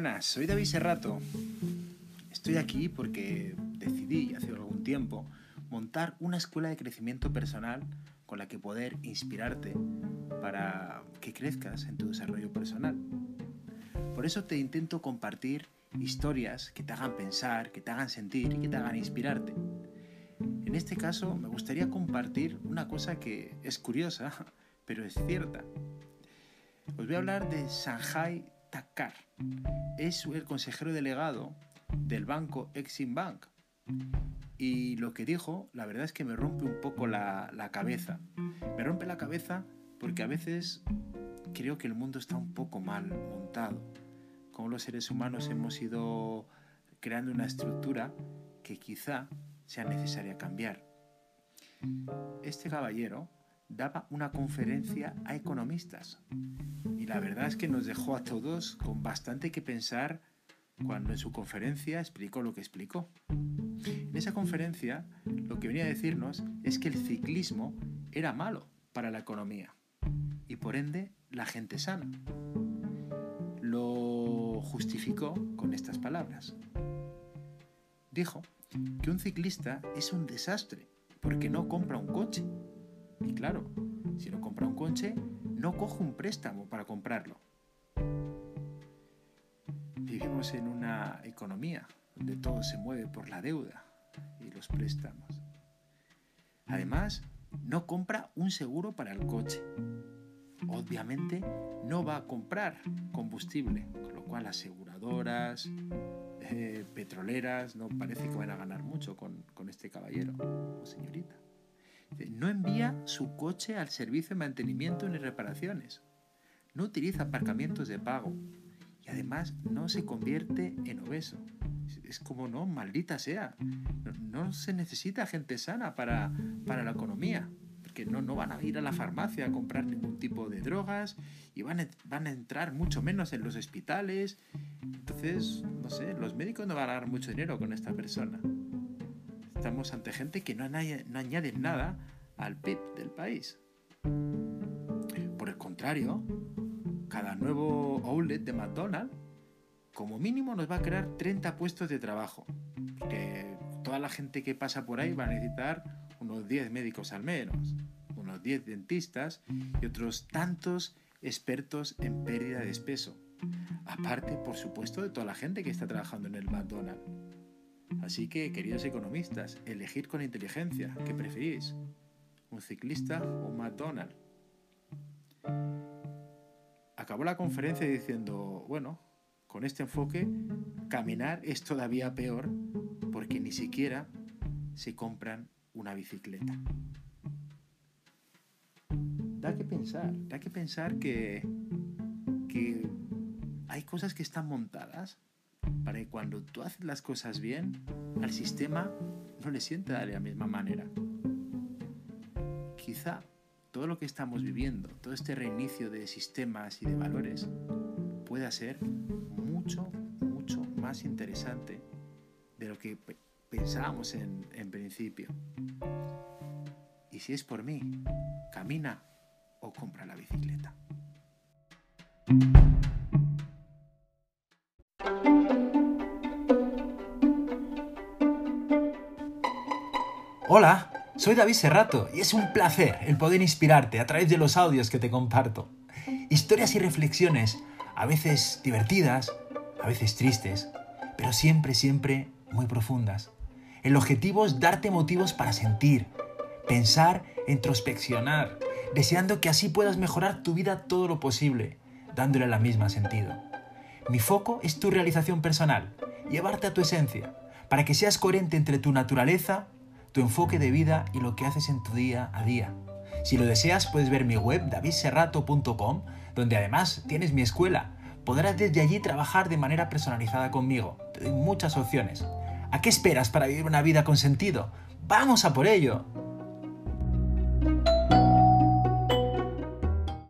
buenas, soy David Serrato. Estoy aquí porque decidí hace algún tiempo montar una escuela de crecimiento personal con la que poder inspirarte para que crezcas en tu desarrollo personal. Por eso te intento compartir historias que te hagan pensar, que te hagan sentir y que te hagan inspirarte. En este caso me gustaría compartir una cosa que es curiosa, pero es cierta. Os voy a hablar de Shanghai Takar. Es el consejero delegado del banco Exim Bank. Y lo que dijo, la verdad es que me rompe un poco la, la cabeza. Me rompe la cabeza porque a veces creo que el mundo está un poco mal montado. Como los seres humanos hemos ido creando una estructura que quizá sea necesaria cambiar. Este caballero daba una conferencia a economistas y la verdad es que nos dejó a todos con bastante que pensar cuando en su conferencia explicó lo que explicó. En esa conferencia lo que venía a decirnos es que el ciclismo era malo para la economía y por ende la gente sana. Lo justificó con estas palabras. Dijo que un ciclista es un desastre porque no compra un coche. Y claro, si no compra un coche, no coge un préstamo para comprarlo. Vivimos en una economía donde todo se mueve por la deuda y los préstamos. Además, no compra un seguro para el coche. Obviamente no va a comprar combustible, con lo cual aseguradoras, eh, petroleras no parece que van a ganar mucho con, este caballero. No envía su coche al servicio de mantenimiento ni reparaciones. No utiliza aparcamientos de pago. Y además no se convierte en obeso. Es como, no, maldita sea. No, se necesita gente sana para, para la economía. Porque no, no van a ir a la farmacia a comprar ningún tipo de drogas y van a, van a entrar mucho menos en los hospitales. Entonces, no sé, los médicos no van a dar mucho dinero con esta persona. Estamos ante gente que no, añade nada al PIB del país. Por el contrario, cada nuevo outlet de McDonald's, como mínimo, nos va a crear 30 puestos de trabajo. Porque toda la gente que pasa por ahí va a necesitar unos 10 médicos al menos, unos 10 dentistas y otros tantos expertos en pérdida de espeso. Aparte, por supuesto, de toda la gente que está trabajando en el McDonald's. Así que, queridos economistas, elegid con inteligencia. ¿Qué preferís? ¿Un ciclista o un McDonald's? Acabó la conferencia diciendo, bueno, con este enfoque, caminar es todavía peor porque ni siquiera se compran una bicicleta. Da que pensar, da que pensar que, que hay cosas que están montadas para que cuando tú haces las cosas bien, al sistema no le sienta de la misma manera. Quizá todo lo que estamos viviendo, todo este reinicio de sistemas y de valores, pueda ser mucho, mucho más interesante de lo que pensábamos en, principio. Y si es por mí, camina o compra la bicicleta. Hola, soy David Serrato y es un placer el poder inspirarte a través de los audios que te comparto. Historias y reflexiones, a veces divertidas, a veces tristes, pero siempre, siempre muy profundas. El objetivo es darte motivos para sentir, pensar, introspeccionar, deseando que así puedas mejorar tu vida todo lo posible, dándole la misma sentido. Mi foco es tu realización personal, llevarte a tu esencia, para que seas coherente entre tu naturaleza tu enfoque de vida y lo que haces en tu día a día. Si lo deseas, puedes ver mi web davidserrato.com, donde además tienes mi escuela. Podrás desde allí trabajar de manera personalizada conmigo. Te doy muchas opciones. ¿A qué esperas para vivir una vida con sentido? ¡Vamos a por ello!